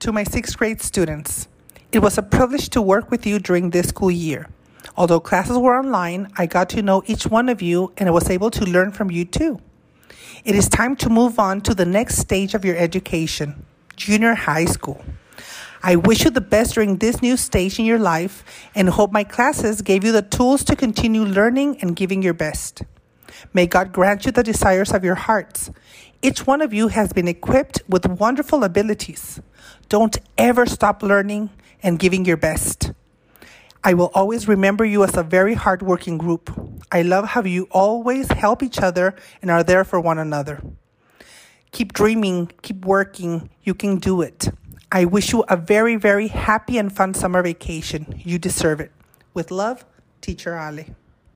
To my sixth grade students, it was a privilege to work with you during this school year. Although classes were online, I got to know each one of you and I was able to learn from you too. It is time to move on to the next stage of your education, junior high school. I wish you the best during this new stage in your life and hope my classes gave you the tools to continue learning and giving your best. May God grant you the desires of your hearts. Each one of you has been equipped with wonderful abilities. Don't ever stop learning and giving your best. I will always remember you as a very hardworking group. I love how you always help each other and are there for one another. Keep dreaming, keep working. You can do it. I wish you a very, very happy and fun summer vacation. You deserve it. With love, Teacher Ali.